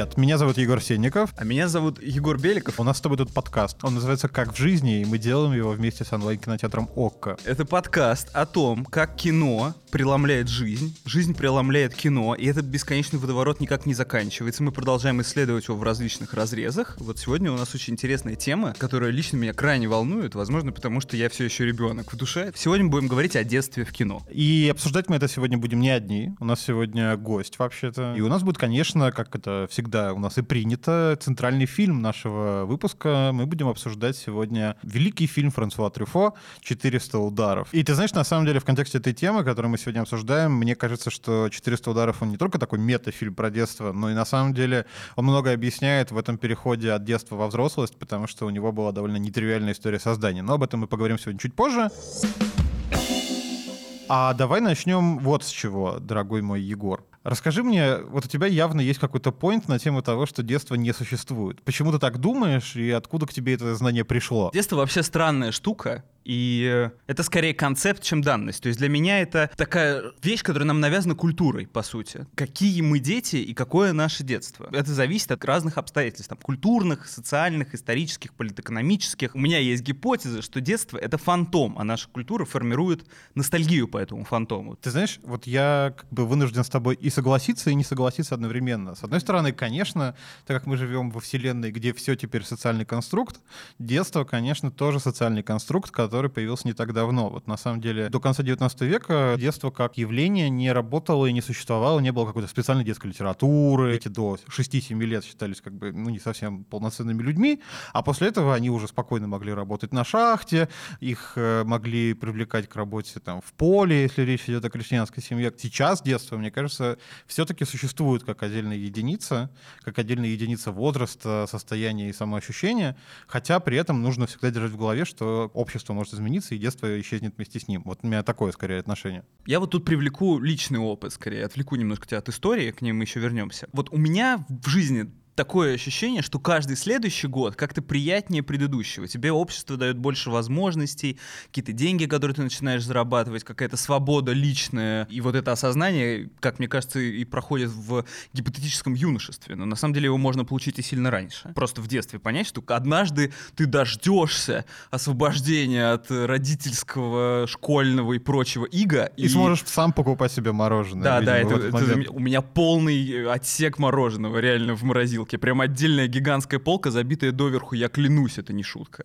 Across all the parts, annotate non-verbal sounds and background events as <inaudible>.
Привет, меня зовут Егор Сенников. А меня зовут Егор Беликов. У нас с тобой тут подкаст. Он называется «Как в жизни», и мы делаем его вместе с онлайн-кинотеатром «Окко». Это подкаст о том, как кино преломляет жизнь, жизнь преломляет кино, и этот бесконечный водоворот никак не заканчивается. Мы продолжаем исследовать его в различных разрезах. Вот сегодня у нас очень интересная тема, которая лично меня крайне волнует, возможно, потому что я все еще ребенок в душе. Сегодня будем говорить о детстве в кино. И обсуждать мы это сегодня будем не одни. У нас сегодня гость вообще-то. И у нас будет, конечно, как это всегда у нас и принято, центральный фильм нашего выпуска. Мы будем обсуждать сегодня великий фильм Франсуа Трюфо «400 ударов». И ты знаешь, на самом деле, в контексте этой темы, которую мы сегодня обсуждаем, мне кажется, что «400 ударов» он не только такой мета-фильм про детство, но и на самом деле он многое объясняет в этом переходе от детства во взрослость, потому что у него была довольно нетривиальная история создания. Но об этом мы поговорим сегодня чуть позже. А давай начнем вот с чего, дорогой мой Егор. Расскажи мне, вот у тебя явно есть какой-то поинт на тему того, что детство не существует. Почему ты так думаешь и откуда к тебе это знание пришло? Детство вообще странная штука. И это скорее концепт, чем данность. То есть для меня это такая вещь, которая нам навязана культурой, по сути. Какие мы дети и какое наше детство. Это зависит от разных обстоятельств. Там, культурных, социальных, исторических, политэкономических. У меня есть гипотеза, что детство — это фантом, а наша культура формирует ностальгию по этому фантому. Ты знаешь, вот я как бы вынужден с тобой и согласиться, и не согласиться одновременно. С одной стороны, конечно, так как мы живем во вселенной, где все теперь социальный конструкт, детство, конечно, тоже социальный конструкт, который появился не так давно. Вот на самом деле до конца 19 века детство как явление не работало и не существовало, не было какой-то специальной детской литературы. Эти до 6-7 лет считались как бы ну, не совсем полноценными людьми, а после этого они уже спокойно могли работать на шахте, их э, могли привлекать к работе там, в поле, если речь идет о крестьянской семье. Сейчас детство, мне кажется, все-таки существует как отдельная единица, как отдельная единица возраста, состояния и самоощущения, хотя при этом нужно всегда держать в голове, что общество может измениться, и детство исчезнет вместе с ним. Вот у меня такое, скорее, отношение. Я вот тут привлеку личный опыт, скорее, отвлеку немножко тебя от истории, к ней мы еще вернемся. Вот у меня в жизни такое ощущение, что каждый следующий год как-то приятнее предыдущего. Тебе общество дает больше возможностей, какие-то деньги, которые ты начинаешь зарабатывать, какая-то свобода личная. И вот это осознание, как мне кажется, и проходит в гипотетическом юношестве. Но на самом деле его можно получить и сильно раньше. Просто в детстве понять, что однажды ты дождешься освобождения от родительского, школьного и прочего ига. И, и сможешь сам покупать себе мороженое. Да, видимо, да, это, это, у меня полный отсек мороженого реально в морозилке морозилке. Прям отдельная гигантская полка, забитая доверху, я клянусь, это не шутка.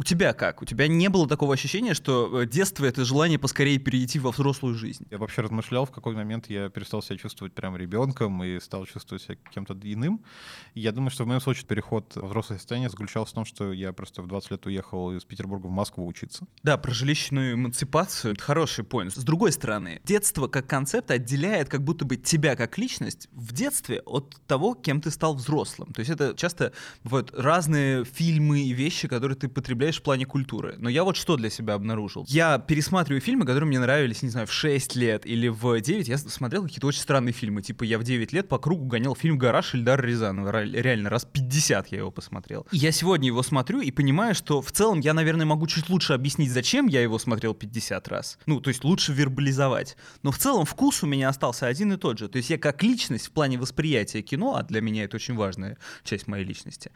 У тебя как? У тебя не было такого ощущения, что э, детство — это желание поскорее перейти во взрослую жизнь? Я вообще размышлял, в какой момент я перестал себя чувствовать прям ребенком и стал чувствовать себя кем-то иным. И я думаю, что в моем случае переход в взрослое состояние заключался в том, что я просто в 20 лет уехал из Петербурга в Москву учиться. Да, про жилищную эмансипацию — это хороший поинт. С другой стороны, детство как концепт отделяет как будто бы тебя как личность в детстве от того, кем ты стал взрослым. То есть это часто бывают разные фильмы и вещи, которые ты потребляешь представляешь в плане культуры. Но я вот что для себя обнаружил. Я пересматриваю фильмы, которые мне нравились, не знаю, в 6 лет или в 9. Я смотрел какие-то очень странные фильмы. Типа я в 9 лет по кругу гонял фильм «Гараж» Эльдара Рязанова. Реально, раз 50 я его посмотрел. И я сегодня его смотрю и понимаю, что в целом я, наверное, могу чуть лучше объяснить, зачем я его смотрел 50 раз. Ну, то есть лучше вербализовать. Но в целом вкус у меня остался один и тот же. То есть я как личность в плане восприятия кино, а для меня это очень важная часть моей личности,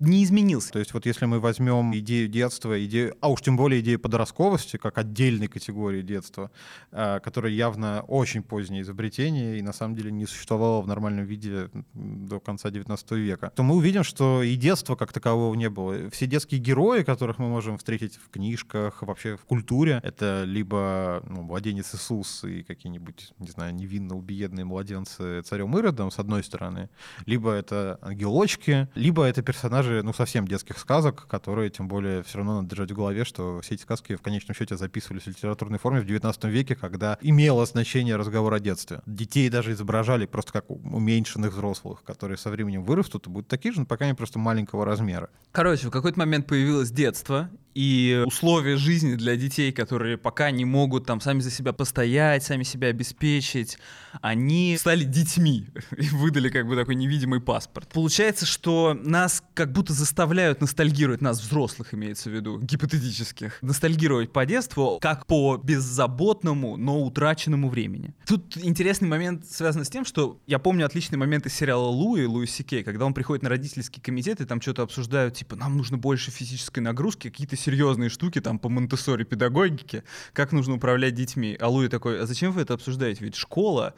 не изменился. То есть вот если мы возьмем идею детства, идею, а уж тем более идею подростковости, как отдельной категории детства, э, которая явно очень позднее изобретение и на самом деле не существовало в нормальном виде до конца 19 века, то мы увидим, что и детства как такового не было. Все детские герои, которых мы можем встретить в книжках, вообще в культуре, это либо ну, младенец Иисус и какие-нибудь, не знаю, невинно убиедные младенцы царем Иродом, с одной стороны, либо это ангелочки, либо это персонажи персонажи, ну, совсем детских сказок, которые, тем более, все равно надо держать в голове, что все эти сказки в конечном счете записывались в литературной форме в 19 веке, когда имело значение разговор о детстве. Детей даже изображали просто как уменьшенных взрослых, которые со временем вырастут и будут такие же, но пока они просто маленького размера. Короче, в какой-то момент появилось детство, и условия жизни для детей, которые пока не могут там сами за себя постоять, сами себя обеспечить, они стали детьми <laughs> и выдали как бы такой невидимый паспорт. Получается, что нас как будто заставляют ностальгировать, нас взрослых имеется в виду, гипотетических, ностальгировать по детству, как по беззаботному, но утраченному времени. Тут интересный момент связан с тем, что я помню отличный момент из сериала Луи, Луи Сикей, когда он приходит на родительский комитет и там что-то обсуждают, типа, нам нужно больше физической нагрузки, какие-то серьезные штуки там по монте педагогике, как нужно управлять детьми. А Луи такой, а зачем вы это обсуждаете? Ведь школа,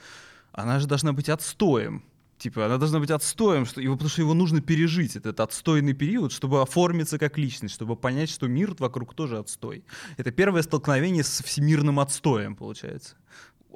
она же должна быть отстоем. Типа, она должна быть отстоем, что его, потому что его нужно пережить, этот отстойный период, чтобы оформиться как личность, чтобы понять, что мир вокруг тоже отстой. Это первое столкновение с всемирным отстоем, получается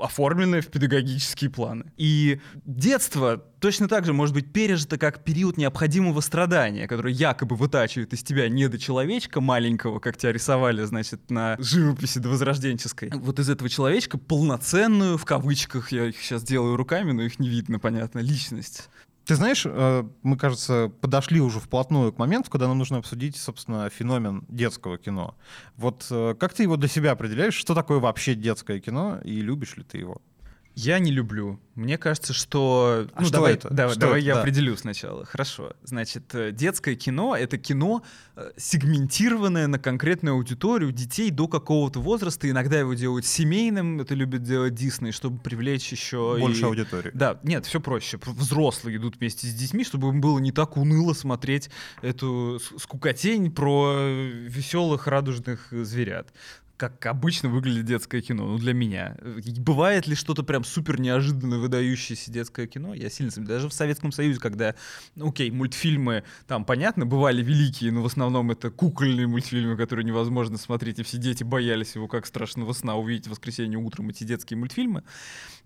оформленное в педагогические планы. И детство точно так же может быть пережито как период необходимого страдания, который якобы вытачивает из тебя недочеловечка маленького, как тебя рисовали, значит, на живописи до возрожденческой. Вот из этого человечка полноценную, в кавычках, я их сейчас делаю руками, но их не видно, понятно, личность. Ты знаешь, э, мы, кажется, подошли уже вплотную к моменту, когда нам нужно обсудить, собственно, феномен детского кино. Вот э, как ты его для себя определяешь? Что такое вообще детское кино и любишь ли ты его? Я не люблю. Мне кажется, что... А ну, что давай, это? Давай, что давай это? я да. определю сначала. Хорошо. Значит, э, детское кино — это кино, э, сегментированное на конкретную аудиторию детей до какого-то возраста. Иногда его делают семейным, это любит делать Дисней, чтобы привлечь еще... Больше и... аудитории. Да, нет, все проще. Взрослые идут вместе с детьми, чтобы им было не так уныло смотреть эту скукотень про э, веселых радужных зверят как обычно выглядит детское кино, ну, для меня. Бывает ли что-то прям супер неожиданно выдающееся детское кино? Я сильно. Даже в Советском Союзе, когда, ну, окей, мультфильмы, там, понятно, бывали великие, но в основном это кукольные мультфильмы, которые невозможно смотреть, и все дети боялись его как страшного сна увидеть в воскресенье утром эти детские мультфильмы.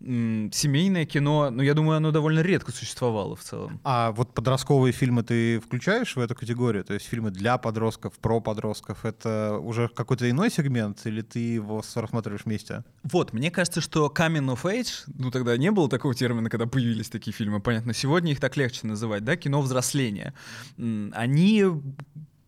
Семейное кино, ну, я думаю, оно довольно редко существовало в целом. А вот подростковые фильмы ты включаешь в эту категорию? То есть фильмы для подростков, про подростков, это уже какой-то иной сегмент? Или ты его рассматриваешь вместе? Вот, мне кажется, что coming of age, ну тогда не было такого термина, когда появились такие фильмы, понятно, сегодня их так легче называть, да, кино взросления. Они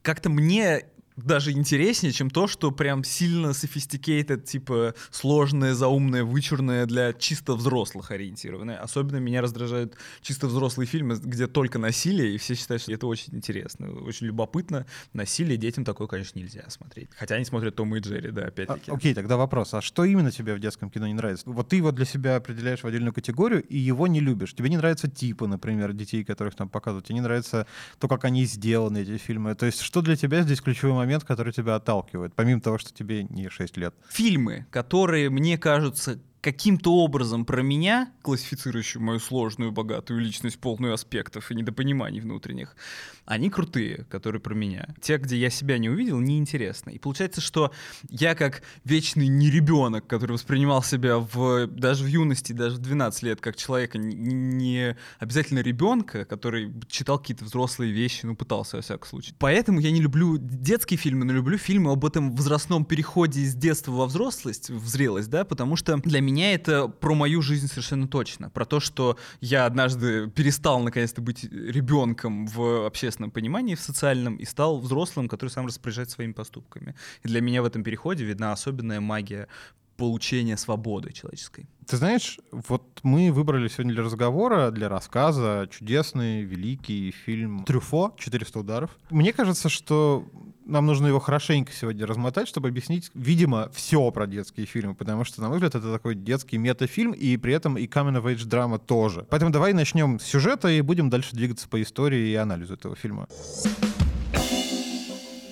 как-то мне даже интереснее, чем то, что прям сильно sophisticated, типа сложное, заумное, вычурное для чисто взрослых ориентированное. Особенно меня раздражают чисто взрослые фильмы, где только насилие, и все считают, что это очень интересно, очень любопытно. Насилие детям такое, конечно, нельзя смотреть. Хотя они смотрят Тома и Джерри, да, опять-таки. А, окей, тогда вопрос. А что именно тебе в детском кино не нравится? Вот ты его для себя определяешь в отдельную категорию, и его не любишь. Тебе не нравятся типы, например, детей, которых там показывают. Тебе не нравится то, как они сделаны, эти фильмы. То есть что для тебя здесь ключевой момент? Момент, который тебя отталкивает, помимо того, что тебе не 6 лет? Фильмы, которые мне кажутся каким-то образом про меня, классифицирующую мою сложную, богатую личность, полную аспектов и недопониманий внутренних, они крутые, которые про меня. Те, где я себя не увидел, неинтересны. И получается, что я как вечный неребенок, который воспринимал себя в, даже в юности, даже в 12 лет, как человека, не, не обязательно ребенка, который читал какие-то взрослые вещи, ну, пытался, во всяком случае. Поэтому я не люблю детские фильмы, но люблю фильмы об этом возрастном переходе из детства во взрослость, в зрелость, да, потому что для меня меня это про мою жизнь совершенно точно. Про то, что я однажды перестал наконец-то быть ребенком в общественном понимании, в социальном, и стал взрослым, который сам распоряжается своими поступками. И для меня в этом переходе видна особенная магия получения свободы человеческой. Ты знаешь, вот мы выбрали сегодня для разговора, для рассказа чудесный, великий фильм «Трюфо. 400 ударов». Мне кажется, что нам нужно его хорошенько сегодня размотать, чтобы объяснить, видимо, все про детские фильмы, потому что, на мой взгляд, это такой детский метафильм, и при этом и coming of age драма тоже. Поэтому давай начнем с сюжета и будем дальше двигаться по истории и анализу этого фильма.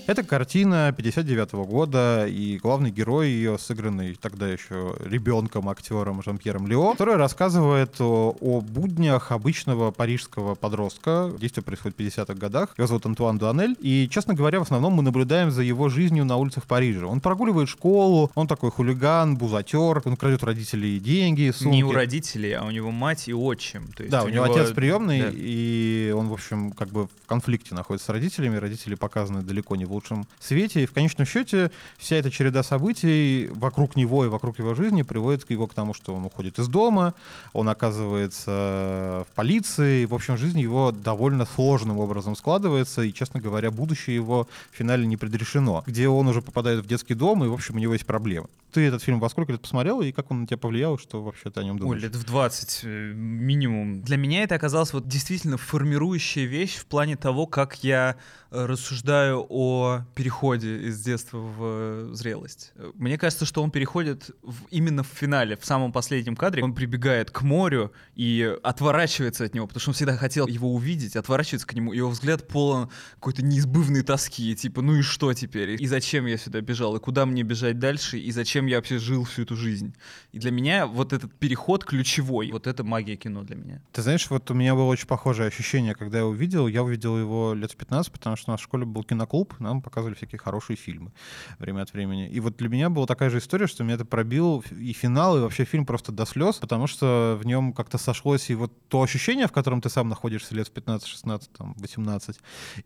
Это картина 59 -го года, и главный герой ее, сыгранный тогда еще ребенком, актером Жан-Пьером Лео, который рассказывает о, о буднях обычного парижского подростка. Действие происходит в 50-х годах. Его зовут Антуан Дуанель. И, честно говоря, в основном мы наблюдаем за его жизнью на улицах Парижа. Он прогуливает школу, он такой хулиган, бузатер, он крадет у родителей деньги, сумки. Не у родителей, а у него мать и отчим. То есть да, у, у него отец приемный, да. и он, в общем, как бы в конфликте находится с родителями. Родители показаны далеко не в лучшем свете. И в конечном счете вся эта череда событий вокруг него и вокруг его жизни приводит его к тому, что он уходит из дома, он оказывается в полиции. В общем, жизнь его довольно сложным образом складывается, и, честно говоря, будущее его в финале не предрешено, где он уже попадает в детский дом, и, в общем, у него есть проблемы. Ты этот фильм во сколько лет посмотрел, и как он на тебя повлиял, что вообще ты о нем думаешь? Ой, лет в 20 э, минимум. Для меня это оказалось вот действительно формирующая вещь в плане того, как я э, рассуждаю о переходе из детства в э, зрелость. Мне кажется, что он переходит в, именно в финале, в самом последнем кадре. Он прибегает к морю и отворачивается от него, потому что он всегда хотел его увидеть, отворачивается к нему, его взгляд полон какой-то неизбывной тоски, типа, ну и что теперь? И зачем я сюда бежал? И куда мне бежать дальше? И зачем я вообще жил всю эту жизнь? И для меня вот этот переход ключевой. Вот это магия кино для меня. Ты знаешь, вот у меня было очень похожее ощущение, когда я увидел. Я увидел его лет в 15, потому что у нас в школе был киноклуб, нам показывали всякие хорошие фильмы время от времени. И вот для меня была такая же история, что меня это пробил и финал, и вообще фильм просто до слез, потому что в нем как-то сошлось и вот то ощущение, в котором ты сам находишься лет в 15, 16, там, 18,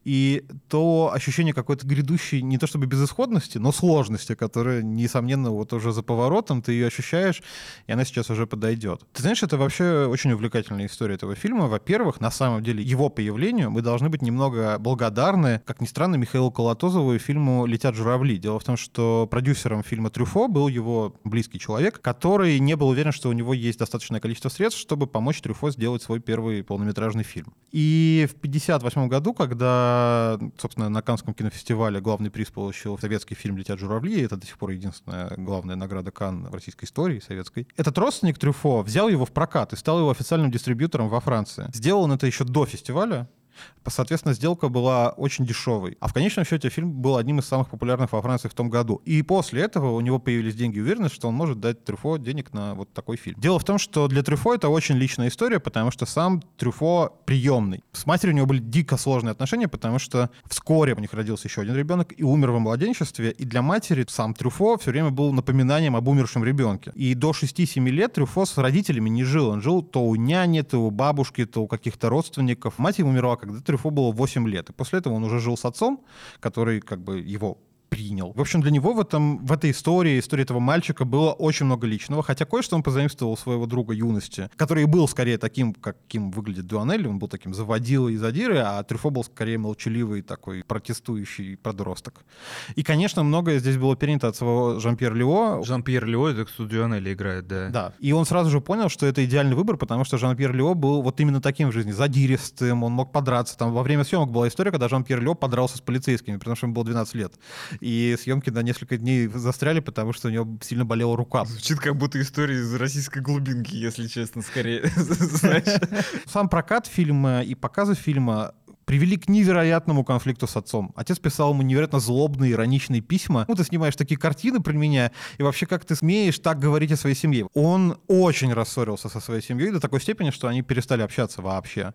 и то ощущение какой-то грядущей, не то чтобы безысходности, но сложности, которая, несомненно, вот уже за поворотом, ты ее ощущаешь, и она сейчас уже подойдет. Ты знаешь, это вообще очень увлекательная история этого фильма. Во-первых, на самом деле, его появлению мы должны быть немного благодарны, как ни странно, Михаилу Колотозову и фильму «Летят журавли». Дело в том, что продюсером фильма «Трюфо» был его близкий человек, который не был уверен, что у него есть достаточное количество средств, чтобы помочь Трюфо сделать свой первый полнометражный фильм. И в 1958 году, когда, собственно, на Каннском кинофестивале главный приз получил советский фильм «Летят журавли», это до сих пор единственная главная награда Канн в российской истории советской, этот родственник Трюфо взял его в прокат и стал его официальным дистрибьютором во Франции. Сделал он это еще до фестиваля, Соответственно, сделка была очень дешевой. А в конечном счете фильм был одним из самых популярных во Франции в том году. И после этого у него появились деньги и уверенность, что он может дать Трюфо денег на вот такой фильм. Дело в том, что для Трюфо это очень личная история, потому что сам Трюфо приемный. С матерью у него были дико сложные отношения, потому что вскоре у них родился еще один ребенок и умер во младенчестве. И для матери сам Трюфо все время был напоминанием об умершем ребенке. И до 6-7 лет Трюфо с родителями не жил. Он жил то у няни, то у бабушки, то у каких-то родственников. Мать ему умерла, когда Трюфо было 8 лет. И после этого он уже жил с отцом, который как бы его принял. В общем, для него в, этом, в этой истории, истории этого мальчика было очень много личного, хотя кое-что он позаимствовал своего друга юности, который был скорее таким, каким выглядит Дуанелли, он был таким заводилой и задирой, а Трюфо был скорее молчаливый такой протестующий подросток. И, конечно, многое здесь было перенято от своего Жан-Пьер Лео. Жан-Пьер Лео, это кто Дуанелли играет, да. Да. И он сразу же понял, что это идеальный выбор, потому что Жан-Пьер Лео был вот именно таким в жизни, задиристым, он мог подраться. Там во время съемок была история, когда Жан-Пьер Лео подрался с полицейскими, потому что ему было 12 лет и съемки на несколько дней застряли, потому что у него сильно болела рука. Звучит как будто история из российской глубинки, если честно, скорее. <laughs> <laughs> Сам прокат фильма и показы фильма привели к невероятному конфликту с отцом. Отец писал ему невероятно злобные, ироничные письма. Ну, ты снимаешь такие картины про меня, и вообще как ты смеешь так говорить о своей семье? Он очень рассорился со своей семьей до такой степени, что они перестали общаться вообще.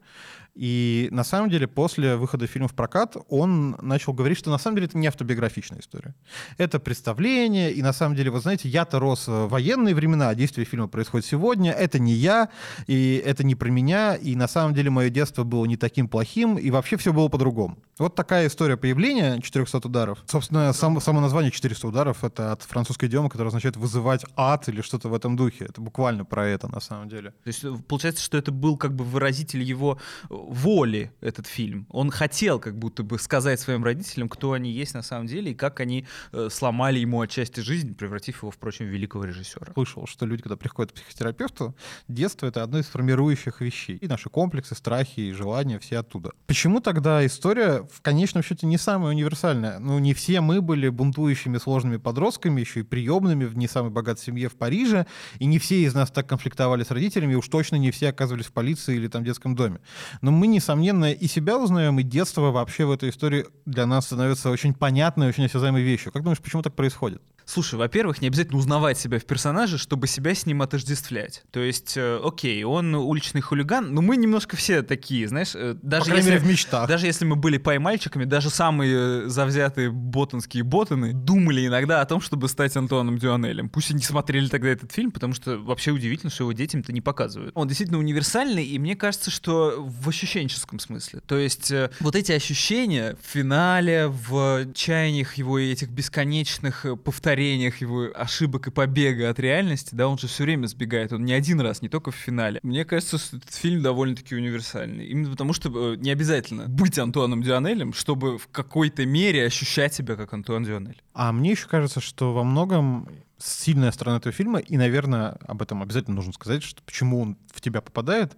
И на самом деле после выхода фильма в прокат он начал говорить, что на самом деле это не автобиографичная история. Это представление, и на самом деле, вы знаете, я-то рос в военные времена, а действие фильма происходит сегодня, это не я, и это не про меня, и на самом деле мое детство было не таким плохим, и вообще все было по-другому. Вот такая история появления 400 ударов. Собственно, сам, само название 400 ударов — это от французской идиомы, которая означает «вызывать ад» или что-то в этом духе. Это буквально про это на самом деле. То есть получается, что это был как бы выразитель его воли этот фильм. Он хотел как будто бы сказать своим родителям, кто они есть на самом деле, и как они э, сломали ему отчасти жизнь, превратив его, впрочем, в великого режиссера. Слышал, что люди, когда приходят к психотерапевту, детство — это одно из формирующих вещей. И наши комплексы, страхи и желания все оттуда. Почему тогда история в конечном счете не самая универсальная? Ну, не все мы были бунтующими сложными подростками, еще и приемными в не самой богатой семье в Париже, и не все из нас так конфликтовали с родителями, и уж точно не все оказывались в полиции или там детском доме. Но мы, несомненно, и себя узнаем, и детство вообще в этой истории для нас становится очень понятной, очень осязаемой вещью. Как думаешь, почему так происходит? Слушай, во-первых, не обязательно узнавать себя в персонаже, чтобы себя с ним отождествлять. То есть, э, окей, он уличный хулиган, но мы немножко все такие, знаешь, э, даже По если, мере, в мечтах. даже если мы были поймальчиками, даже самые э, завзятые ботанские ботаны думали иногда о том, чтобы стать Антуаном Дюанелем. Пусть и не смотрели тогда этот фильм, потому что вообще удивительно, что его детям-то не показывают. Он действительно универсальный, и мне кажется, что в ощущенческом смысле. То есть э, вот эти ощущения в финале, в чаяниях его и этих бесконечных э, повторениях его ошибок и побега от реальности, да, он же все время сбегает, он не один раз, не только в финале. Мне кажется, что этот фильм довольно-таки универсальный. Именно потому, что э, не обязательно быть Антуаном Дюанелем, чтобы в какой-то мере ощущать себя как Антуан Дюанель. А мне еще кажется, что во многом сильная сторона этого фильма, и, наверное, об этом обязательно нужно сказать, что почему он в тебя попадает,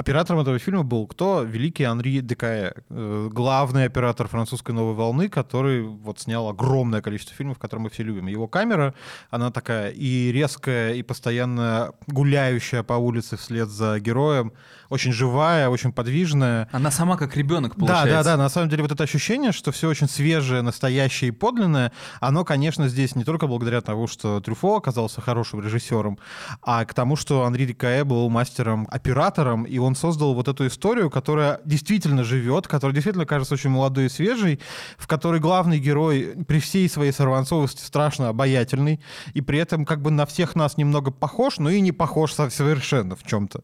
Оператором этого фильма был кто? Великий Анри Декае, э, главный оператор французской новой волны, который вот снял огромное количество фильмов, которые мы все любим. Его камера, она такая и резкая, и постоянно гуляющая по улице вслед за героем, очень живая, очень подвижная. Она сама как ребенок получается. Да, да, да. На самом деле вот это ощущение, что все очень свежее, настоящее и подлинное, оно, конечно, здесь не только благодаря тому, что Трюфо оказался хорошим режиссером, а к тому, что Анри Декае был мастером-оператором, и он он создал вот эту историю, которая действительно живет, которая действительно кажется очень молодой и свежей, в которой главный герой при всей своей сорванцовости страшно обаятельный, и при этом как бы на всех нас немного похож, но и не похож совершенно в чем-то.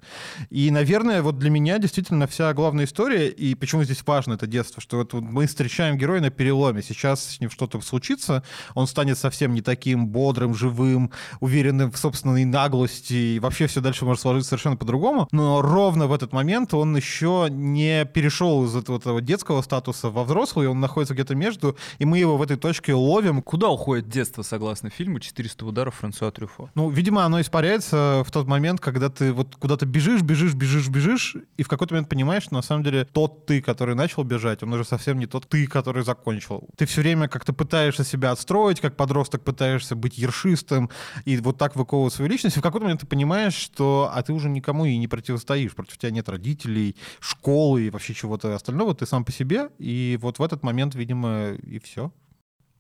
И, наверное, вот для меня действительно вся главная история, и почему здесь важно это детство, что вот мы встречаем героя на переломе, сейчас с ним что-то случится, он станет совсем не таким бодрым, живым, уверенным в собственной наглости, и вообще все дальше может сложиться совершенно по-другому, но ровно в этот момент он еще не перешел из этого, этого детского статуса во взрослый, он находится где-то между, и мы его в этой точке ловим. Куда уходит детство, согласно фильму «400 ударов» Франсуа Трюфо? Ну, видимо, оно испаряется в тот момент, когда ты вот куда-то бежишь, бежишь, бежишь, бежишь, и в какой-то момент понимаешь, что на самом деле тот ты, который начал бежать, он уже совсем не тот ты, который закончил. Ты все время как-то пытаешься себя отстроить, как подросток пытаешься быть ершистым, и вот так выковывать свою личность, и в какой-то момент ты понимаешь, что а ты уже никому и не противостоишь, против тебя тебя нет родителей, школы и вообще чего-то остального, ты сам по себе, и вот в этот момент, видимо, и все.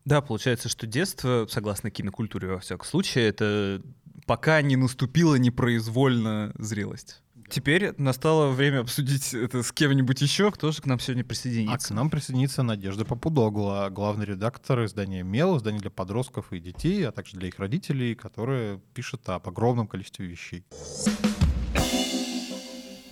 Да, получается, что детство, согласно кинокультуре во всяком случае, это пока не наступила непроизвольно зрелость. Теперь настало время обсудить это с кем-нибудь еще, кто же к нам сегодня присоединится. А к нам присоединится Надежда Попудогла, главный редактор издания «Мел», издания для подростков и детей, а также для их родителей, которая пишет об огромном количестве вещей.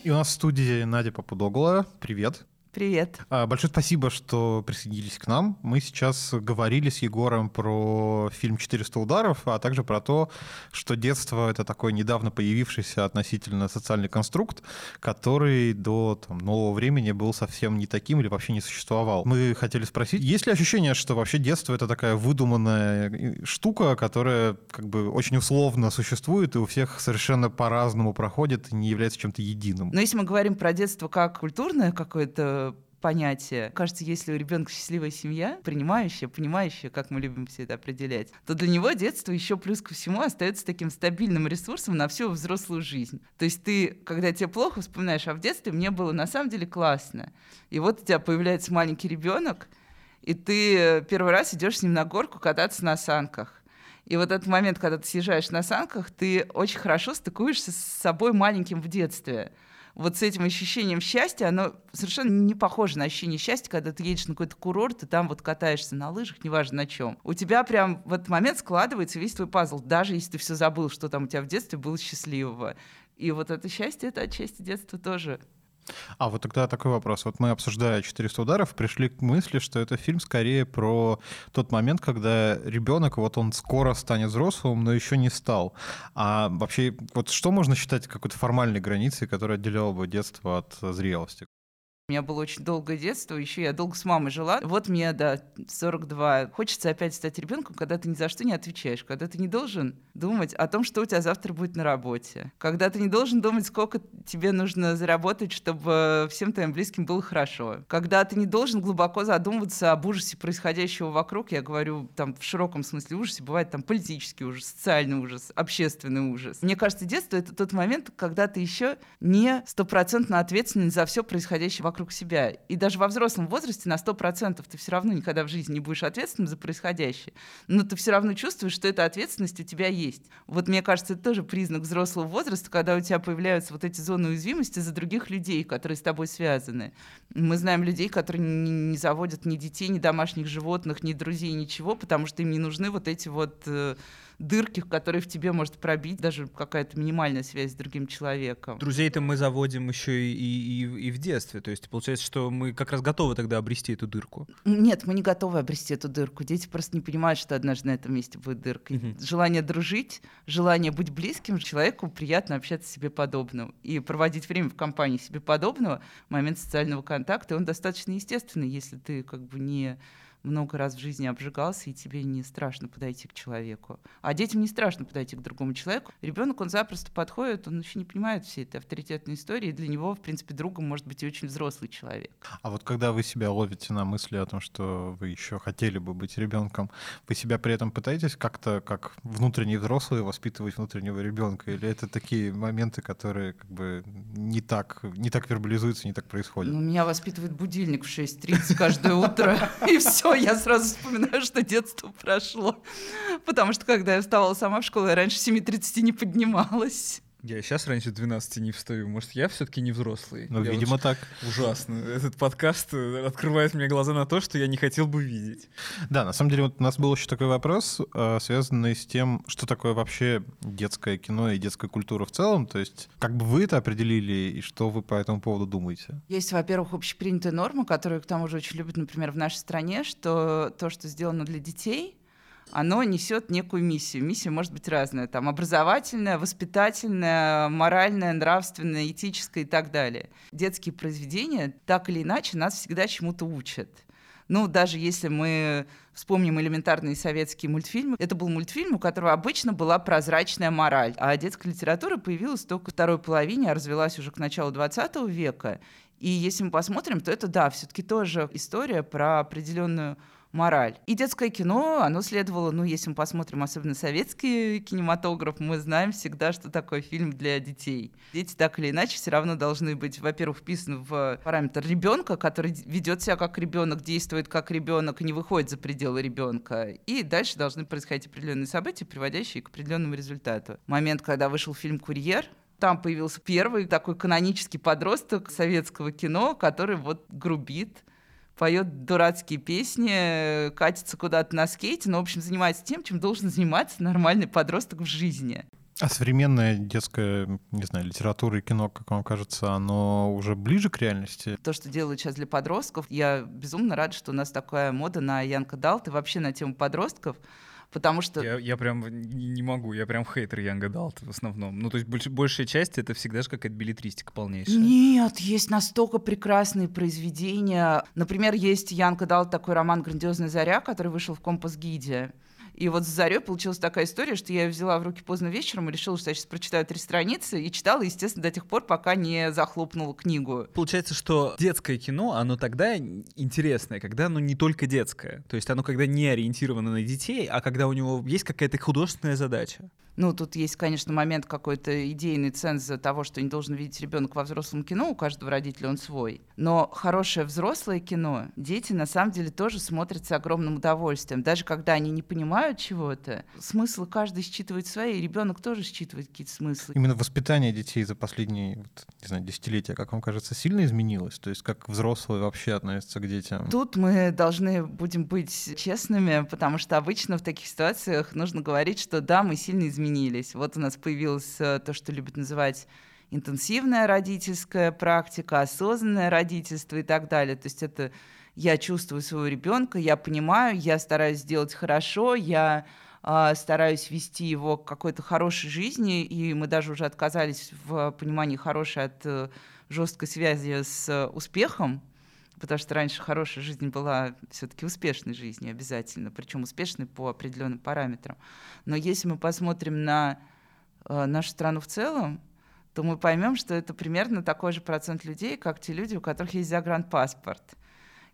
И у нас в студии Надя Попудогла. Привет. Привет. А, большое спасибо, что присоединились к нам. Мы сейчас говорили с Егором про фильм «400 ударов», а также про то, что детство — это такой недавно появившийся относительно социальный конструкт, который до там, нового времени был совсем не таким или вообще не существовал. Мы хотели спросить, есть ли ощущение, что вообще детство — это такая выдуманная э, штука, которая как бы очень условно существует и у всех совершенно по-разному проходит и не является чем-то единым? Но если мы говорим про детство как культурное какое-то понятие. Кажется, если у ребенка счастливая семья, принимающая, понимающая, как мы любим все это определять, то для него детство еще плюс ко всему остается таким стабильным ресурсом на всю взрослую жизнь. То есть ты, когда тебе плохо, вспоминаешь, а в детстве мне было на самом деле классно. И вот у тебя появляется маленький ребенок, и ты первый раз идешь с ним на горку кататься на санках. И вот этот момент, когда ты съезжаешь на санках, ты очень хорошо стыкуешься с собой маленьким в детстве вот с этим ощущением счастья, оно совершенно не похоже на ощущение счастья, когда ты едешь на какой-то курорт, и там вот катаешься на лыжах, неважно на чем. У тебя прям в этот момент складывается весь твой пазл, даже если ты все забыл, что там у тебя в детстве было счастливого. И вот это счастье, это отчасти детства тоже. А вот тогда такой вопрос. Вот мы, обсуждая 400 ударов, пришли к мысли, что это фильм скорее про тот момент, когда ребенок, вот он скоро станет взрослым, но еще не стал. А вообще, вот что можно считать какой-то формальной границей, которая отделяла бы детство от зрелости? У меня было очень долгое детство, еще я долго с мамой жила. Вот мне, да, 42. Хочется опять стать ребенком, когда ты ни за что не отвечаешь, когда ты не должен думать о том, что у тебя завтра будет на работе, когда ты не должен думать, сколько тебе нужно заработать, чтобы всем твоим близким было хорошо, когда ты не должен глубоко задумываться об ужасе происходящего вокруг. Я говорю там в широком смысле ужасе, бывает там политический ужас, социальный ужас, общественный ужас. Мне кажется, детство — это тот момент, когда ты еще не стопроцентно ответственен за все происходящее вокруг вокруг себя. И даже во взрослом возрасте на 100% ты все равно никогда в жизни не будешь ответственным за происходящее, но ты все равно чувствуешь, что эта ответственность у тебя есть. Вот мне кажется, это тоже признак взрослого возраста, когда у тебя появляются вот эти зоны уязвимости за других людей, которые с тобой связаны. Мы знаем людей, которые не, не заводят ни детей, ни домашних животных, ни друзей, ничего, потому что им не нужны вот эти вот э, дырки, которые в тебе может пробить даже какая-то минимальная связь с другим человеком. Друзей-то мы заводим еще и, и, и в детстве. То есть получается, что мы как раз готовы тогда обрести эту дырку. Нет, мы не готовы обрести эту дырку. Дети просто не понимают, что однажды на этом месте будет дырка. Угу. Желание дружить, желание быть близким человеку приятно общаться с себе подобным. И проводить время в компании себе подобного, момент социального контакта, он достаточно естественный, если ты как бы не много раз в жизни обжигался, и тебе не страшно подойти к человеку. А детям не страшно подойти к другому человеку. Ребенок, он запросто подходит, он еще не понимает всей этой авторитетной истории, и для него, в принципе, другом может быть и очень взрослый человек. А вот когда вы себя ловите на мысли о том, что вы еще хотели бы быть ребенком, вы себя при этом пытаетесь как-то, как внутренний взрослый, воспитывать внутреннего ребенка? Или это такие моменты, которые как бы не так, не так вербализуются, не так происходят? Ну, меня воспитывает будильник в 6.30 каждое утро, <laughs> и все, <laughs> я сразу вспоминаю, что детство прошло. Потому что, когда я вставала сама в школу, я раньше 7.30 не поднималась. Я сейчас раньше 12 не встаю. Может, я все-таки не взрослый? Ну, я видимо, вот... так. Ужасно. Этот подкаст э, открывает мне глаза на то, что я не хотел бы видеть. Да, на самом деле, вот у нас был еще такой вопрос, э, связанный с тем, что такое вообще детское кино и детская культура в целом. То есть, как бы вы это определили и что вы по этому поводу думаете? Есть, во-первых, общепринятая норма, которую, к тому же, очень любят, например, в нашей стране, что то, что сделано для детей — оно несет некую миссию. Миссия может быть разная, там образовательная, воспитательная, моральная, нравственная, этическая и так далее. Детские произведения так или иначе нас всегда чему-то учат. Ну, даже если мы вспомним элементарные советские мультфильмы, это был мультфильм, у которого обычно была прозрачная мораль, а детская литература появилась только в второй половине, а развелась уже к началу 20 века. И если мы посмотрим, то это, да, все-таки тоже история про определенную мораль. И детское кино, оно следовало, ну, если мы посмотрим особенно советский кинематограф, мы знаем всегда, что такое фильм для детей. Дети так или иначе все равно должны быть, во-первых, вписаны в параметр ребенка, который ведет себя как ребенок, действует как ребенок не выходит за пределы ребенка. И дальше должны происходить определенные события, приводящие к определенному результату. Момент, когда вышел фильм «Курьер», там появился первый такой канонический подросток советского кино, который вот грубит поет дурацкие песни, катится куда-то на скейте, но, в общем, занимается тем, чем должен заниматься нормальный подросток в жизни. А современная детская, не знаю, литература и кино, как вам кажется, оно уже ближе к реальности? То, что делают сейчас для подростков, я безумно рада, что у нас такая мода на Янка Далт и вообще на тему подростков потому что... Я, я прям не могу, я прям хейтер Янга Далт в основном. Ну, то есть больш, большая часть — это всегда же какая-то билетристика полнейшая. Нет, есть настолько прекрасные произведения. Например, есть Янка Далт такой роман «Грандиозная заря», который вышел в «Компас-гиде». И вот с «Зарей» получилась такая история, что я ее взяла в руки поздно вечером и решила, что я сейчас прочитаю три страницы, и читала, естественно, до тех пор, пока не захлопнула книгу. Получается, что детское кино, оно тогда интересное, когда оно не только детское. То есть оно когда не ориентировано на детей, а когда у него есть какая-то художественная задача. Ну, тут есть, конечно, момент какой-то идейный ценз того, что не должен видеть ребенок во взрослом кино, у каждого родителя он свой. Но хорошее взрослое кино дети на самом деле тоже смотрят с огромным удовольствием. Даже когда они не понимают чего-то, смыслы каждый считывает свои, и ребенок тоже считывает какие-то смыслы. Именно воспитание детей за последние, вот, не знаю, десятилетия, как вам кажется, сильно изменилось? То есть как взрослые вообще относятся к детям? Тут мы должны будем быть честными, потому что обычно в таких ситуациях нужно говорить, что да, мы сильно изменились изменились. Вот у нас появилось э, то, что любят называть интенсивная родительская практика, осознанное родительство и так далее. То есть это я чувствую своего ребенка, я понимаю, я стараюсь сделать хорошо, я э, стараюсь вести его к какой-то хорошей жизни, и мы даже уже отказались в понимании хорошей от э, жесткой связи с успехом, потому что раньше хорошая жизнь была все-таки успешной жизнью обязательно, причем успешной по определенным параметрам. Но если мы посмотрим на э, нашу страну в целом, то мы поймем, что это примерно такой же процент людей, как те люди, у которых есть загранпаспорт.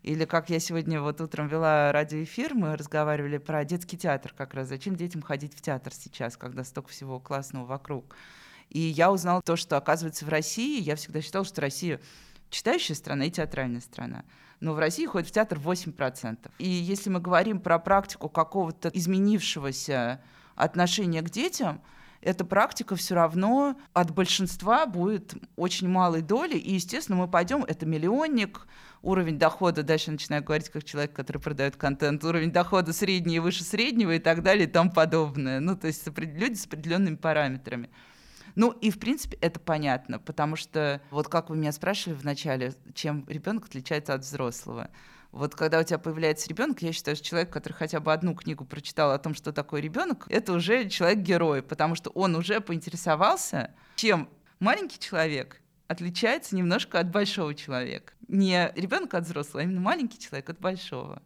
Или как я сегодня вот утром вела радиоэфир, мы разговаривали про детский театр как раз. Зачем детям ходить в театр сейчас, когда столько всего классного вокруг? И я узнала то, что, оказывается, в России, я всегда считала, что Россия читающая страна и театральная страна. Но в России ходит в театр 8%. И если мы говорим про практику какого-то изменившегося отношения к детям, эта практика все равно от большинства будет очень малой доли. И, естественно, мы пойдем, это миллионник, уровень дохода, дальше начинаю говорить как человек, который продает контент, уровень дохода средний и выше среднего и так далее и тому подобное. Ну, то есть люди с определенными параметрами. Ну и в принципе это понятно, потому что вот как вы меня спрашивали вначале, чем ребенок отличается от взрослого. Вот когда у тебя появляется ребенок, я считаю, что человек, который хотя бы одну книгу прочитал о том, что такое ребенок, это уже человек-герой, потому что он уже поинтересовался, чем маленький человек отличается немножко от большого человека. Не ребенок от взрослого, а именно маленький человек от большого.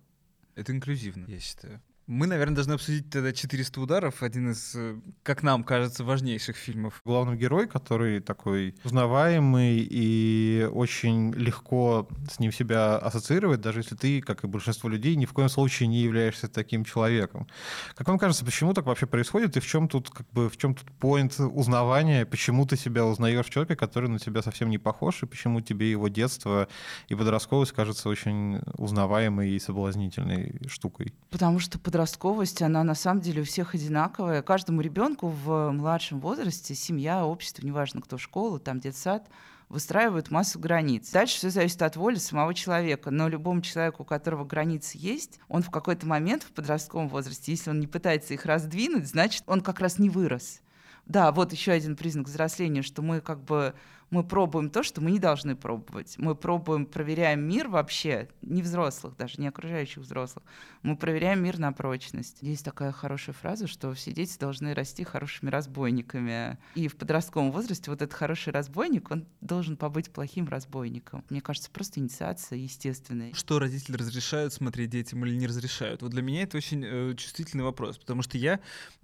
Это инклюзивно, я считаю. Мы, наверное, должны обсудить тогда 400 ударов, один из, э, как нам кажется, важнейших фильмов. Главный герой, который такой узнаваемый и очень легко с ним себя ассоциировать, даже если ты, как и большинство людей, ни в коем случае не являешься таким человеком. Как вам кажется, почему так вообще происходит и в чем тут как бы в чем тут поинт узнавания, почему ты себя узнаешь в человеке, который на тебя совсем не похож, и почему тебе его детство и подростковость кажется очень узнаваемой и соблазнительной штукой? Потому что подростковость, она на самом деле у всех одинаковая. Каждому ребенку в младшем возрасте семья, общество, неважно кто, школа, там детсад, выстраивают массу границ. Дальше все зависит от воли самого человека. Но любому человеку, у которого границы есть, он в какой-то момент в подростковом возрасте, если он не пытается их раздвинуть, значит, он как раз не вырос. Да, вот еще один признак взросления, что мы как бы мы пробуем то, что мы не должны пробовать. Мы пробуем, проверяем мир вообще, не взрослых даже, не окружающих взрослых. Мы проверяем мир на прочность. Есть такая хорошая фраза, что все дети должны расти хорошими разбойниками. И в подростковом возрасте вот этот хороший разбойник, он должен побыть плохим разбойником. Мне кажется, просто инициация естественная. Что родители разрешают смотреть детям или не разрешают? Вот для меня это очень э, чувствительный вопрос, потому что я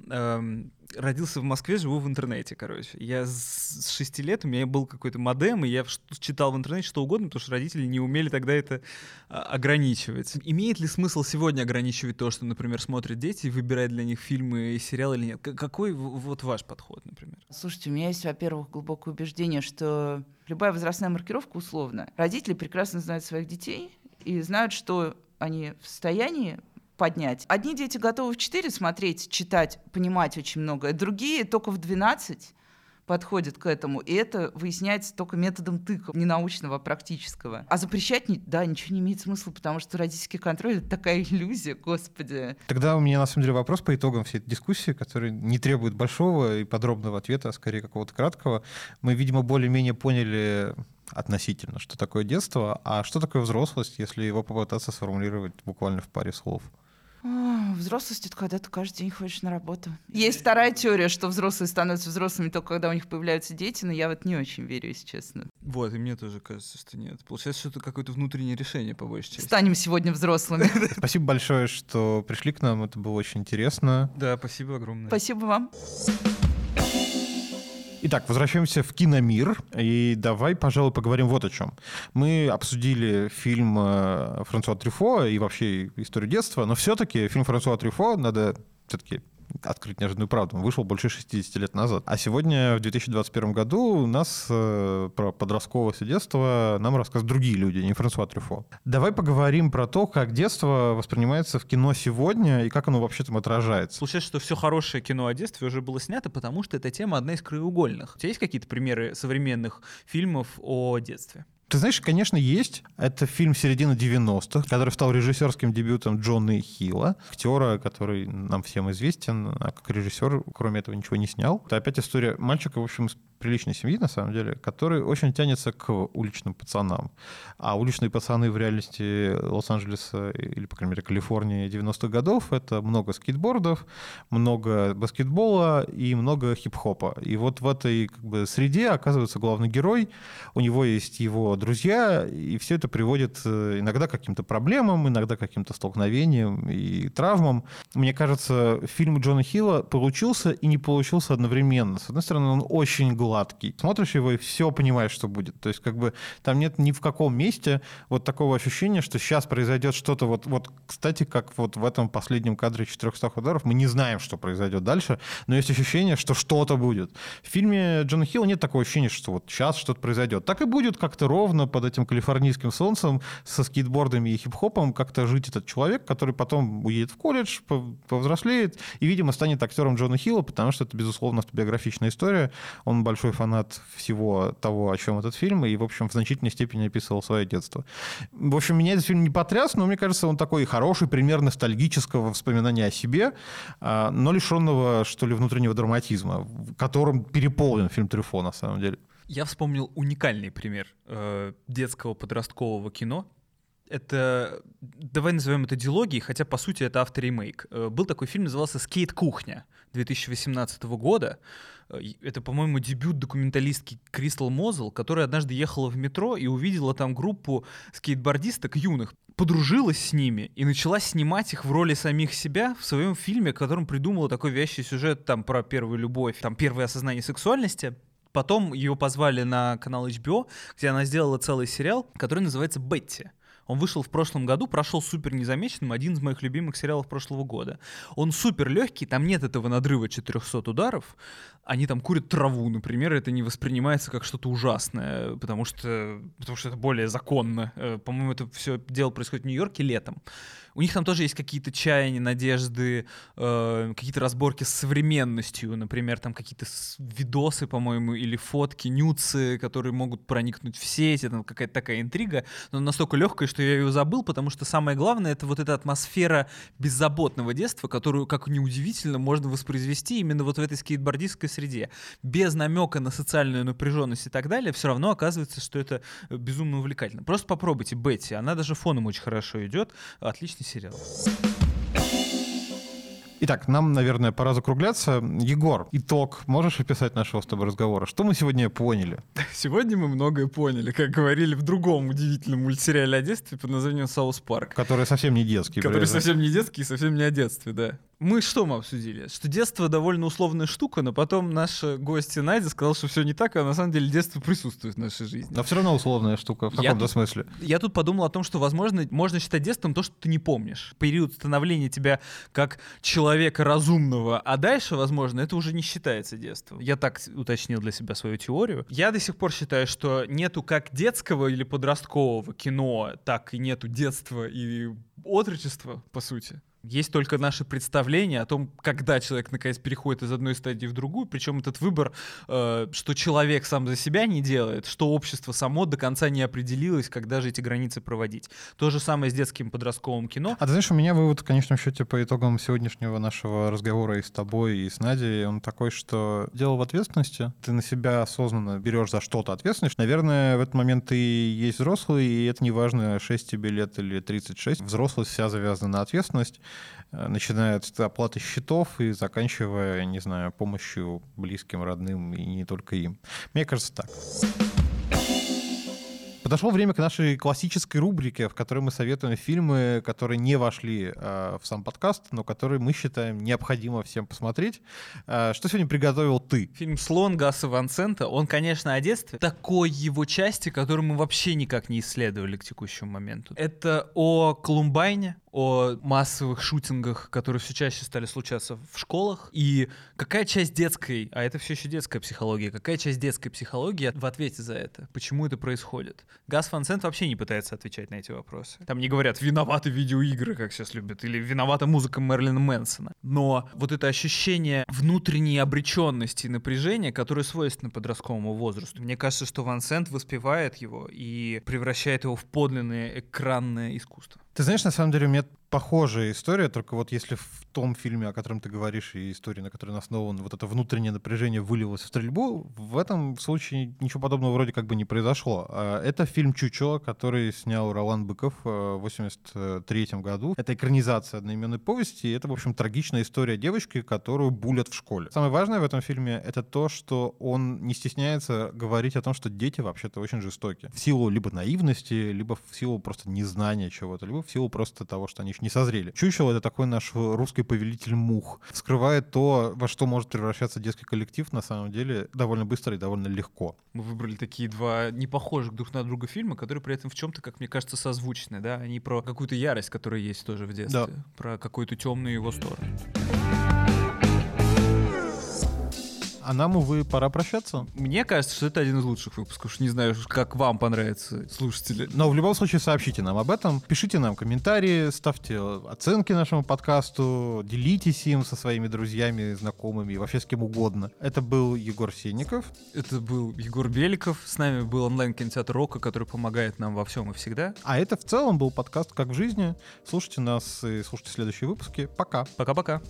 э, родился в Москве, живу в интернете, короче. Я с 6 лет, у меня был какой-то модем, и я читал в интернете что угодно, потому что родители не умели тогда это а, ограничивать. Имеет ли смысл сегодня ограничивать то, что, например, смотрят дети, и выбирать для них фильмы и сериалы или нет? Какой вот ваш подход, например? Слушайте, у меня есть, во-первых, глубокое убеждение, что любая возрастная маркировка условна. Родители прекрасно знают своих детей и знают, что они в состоянии поднять. Одни дети готовы в 4 смотреть, читать, понимать очень многое, другие только в 12 подходят к этому. И это выясняется только методом тыка, не научного, а практического. А запрещать, да, ничего не имеет смысла, потому что родительский контроль — это такая иллюзия, господи. Тогда у меня, на самом деле, вопрос по итогам всей этой дискуссии, который не требует большого и подробного ответа, а скорее какого-то краткого. Мы, видимо, более-менее поняли относительно, что такое детство, а что такое взрослость, если его попытаться сформулировать буквально в паре слов. Взрослость — это когда ты каждый день ходишь на работу. Есть вторая теория, что взрослые становятся взрослыми только когда у них появляются дети, но я вот не очень верю, если честно. Вот, и мне тоже кажется, что нет. Получается, что это какое-то внутреннее решение, по большей части. Станем сегодня взрослыми. <laughs> Спасибо большое, что пришли к нам, это было очень интересно. Да, спасибо огромное. Спасибо вам. Итак, возвращаемся в киномир, и давай, пожалуй, поговорим вот о чем. Мы обсудили фильм э, Франсуа Трюфо и вообще историю детства, но все-таки фильм Франсуа Трюфо надо все-таки открыть неожиданную правду. Он вышел больше 60 лет назад. А сегодня, в 2021 году, у нас э, про подростковое детство нам рассказывают другие люди, не Франсуа Трюфо. Давай поговорим про то, как детство воспринимается в кино сегодня и как оно вообще там отражается. Получается, что все хорошее кино о детстве уже было снято, потому что эта тема одна из краеугольных. У тебя есть какие-то примеры современных фильмов о детстве? Ты знаешь, конечно, есть. Это фильм середины 90-х, который стал режиссерским дебютом Джона Хилла, актера, который нам всем известен, а как режиссер, кроме этого, ничего не снял. Это опять история мальчика, в общем, приличной семьи, на самом деле, который очень тянется к уличным пацанам. А уличные пацаны в реальности Лос-Анджелеса или, по крайней мере, Калифорнии 90-х годов — это много скейтбордов, много баскетбола и много хип-хопа. И вот в этой как бы, среде оказывается главный герой, у него есть его друзья, и все это приводит э, иногда к каким-то проблемам, иногда к каким-то столкновениям и травмам. Мне кажется, фильм Джона Хилла получился и не получился одновременно. С одной стороны, он очень глубокий, гладкий. Смотришь его и все понимаешь, что будет. То есть как бы там нет ни в каком месте вот такого ощущения, что сейчас произойдет что-то вот, вот кстати, как вот в этом последнем кадре 400 ударов, мы не знаем, что произойдет дальше, но есть ощущение, что что-то будет. В фильме Джона Хилла нет такого ощущения, что вот сейчас что-то произойдет. Так и будет как-то ровно под этим калифорнийским солнцем со скейтбордами и хип-хопом как-то жить этот человек, который потом уедет в колледж, повзрослеет и, видимо, станет актером Джона Хилла, потому что это, безусловно, автобиографичная история. Он большой фанат всего того, о чем этот фильм, и, в общем, в значительной степени описывал свое детство. В общем, меня этот фильм не потряс, но мне кажется, он такой хороший пример ностальгического воспоминания о себе, а, но лишенного, что ли, внутреннего драматизма, которым переполнен фильм Трюфо, на самом деле. Я вспомнил уникальный пример э, детского подросткового кино, это, давай назовем это дилогией, хотя по сути это авторемейк. Э, был такой фильм, назывался «Скейт-кухня» 2018 года. Э, это, по-моему, дебют документалистки Кристал Мозел, которая однажды ехала в метро и увидела там группу скейтбордисток юных, подружилась с ними и начала снимать их в роли самих себя в своем фильме, которым придумала такой вещий сюжет там про первую любовь, там первое осознание сексуальности. Потом ее позвали на канал HBO, где она сделала целый сериал, который называется «Бетти». Он вышел в прошлом году, прошел супер незамеченным, один из моих любимых сериалов прошлого года. Он супер легкий, там нет этого надрыва 400 ударов. Они там курят траву, например, это не воспринимается как что-то ужасное, потому что, потому что это более законно. Э, по-моему, это все дело происходит в Нью-Йорке летом. У них там тоже есть какие-то чаяния, надежды, э, какие-то разборки с современностью, например, там какие-то видосы, по-моему, или фотки, нюцы, которые могут проникнуть в сеть, это какая-то такая интрига, но настолько легкая, что я ее забыл, потому что самое главное — это вот эта атмосфера беззаботного детства, которую, как ни удивительно, можно воспроизвести именно вот в этой скейтбордистской среде. Без намека на социальную напряженность и так далее, все равно оказывается, что это безумно увлекательно. Просто попробуйте Betty, она даже фоном очень хорошо идет, отлично отличный сериал. Итак, нам, наверное, пора закругляться. Егор, итог. Можешь описать нашего с тобой разговора? Что мы сегодня поняли? Сегодня мы многое поняли, как говорили в другом удивительном мультсериале о детстве под названием «South Park». Который совсем не детский. Который совсем не детский и совсем не о детстве, да мы что мы обсудили? Что детство довольно условная штука, но потом наш гость Надя сказал, что все не так, а на самом деле детство присутствует в нашей жизни. Но все равно условная штука, в каком-то смысле. Я тут подумал о том, что, возможно, можно считать детством то, что ты не помнишь. Период становления тебя как человека разумного, а дальше, возможно, это уже не считается детством. Я так уточнил для себя свою теорию. Я до сих пор считаю, что нету как детского или подросткового кино, так и нету детства и отрочества, по сути. Есть только наши представления о том, когда человек наконец переходит из одной стадии в другую, причем этот выбор, э, что человек сам за себя не делает, что общество само до конца не определилось, когда же эти границы проводить. То же самое с детским подростковым кино. А ты знаешь, у меня вывод в конечном счете по итогам сегодняшнего нашего разговора и с тобой, и с Надей, он такой, что дело в ответственности. Ты на себя осознанно берешь за что-то ответственность. Наверное, в этот момент ты есть взрослый, и это не важно, 6 тебе лет или 36. Взрослость вся завязана на ответственность. Э, начиная от оплаты счетов и заканчивая, не знаю, помощью близким, родным и не только им. Мне кажется так. Подошло время к нашей классической рубрике, в которой мы советуем фильмы, которые не вошли э, в сам подкаст, но которые мы считаем необходимо всем посмотреть. Э, что сегодня приготовил ты? Фильм «Слон» Гаса Ван Сента. Он, конечно, о детстве. Такой его части, которую мы вообще никак не исследовали к текущему моменту. Это о Колумбайне, о массовых шутингах, которые все чаще стали случаться в школах. И какая часть детской, а это все еще детская психология, какая часть детской психологии в ответе за это? Почему это происходит? Газ Ван Сент вообще не пытается отвечать на эти вопросы. Там не говорят «виноваты видеоигры», как сейчас любят, или «виновата музыка Мерлина Мэнсона». Но вот это ощущение внутренней обреченности и напряжения, которое свойственно подростковому возрасту, мне кажется, что Ван Сент воспевает его и превращает его в подлинное экранное искусство. Ты знаешь, на самом деле, у меня похожая история, только вот если в том фильме, о котором ты говоришь, и истории, на которой основан, вот это внутреннее напряжение вылилось в стрельбу, в этом случае ничего подобного вроде как бы не произошло. А это фильм «Чучело», который снял Ролан Быков э, в 83 году. Это экранизация одноименной повести, и это, в общем, трагичная история девочки, которую булят в школе. Самое важное в этом фильме — это то, что он не стесняется говорить о том, что дети вообще-то очень жестоки. В силу либо наивности, либо в силу просто незнания чего-то, либо в силу просто того, что они не созрели. Чучело — это такой наш русский повелитель мух. Скрывает то, во что может превращаться детский коллектив, на самом деле, довольно быстро и довольно легко. Мы выбрали такие два непохожих друг на друга фильма, которые при этом в чем-то, как мне кажется, созвучны, да? Они про какую-то ярость, которая есть тоже в детстве, Да. про какую-то темную его сторону. А нам, увы, пора прощаться. Мне кажется, что это один из лучших выпусков. Уж Не знаю, как вам понравится, слушатели. Но в любом случае сообщите нам об этом, пишите нам комментарии, ставьте оценки нашему подкасту, делитесь им со своими друзьями, знакомыми, вообще с кем угодно. Это был Егор Сенников. Это был Егор Беликов. С нами был онлайн-кинотеатр Рока, который помогает нам во всем и всегда. А это в целом был подкаст «Как в жизни». Слушайте нас и слушайте следующие выпуски. Пока. Пока-пока.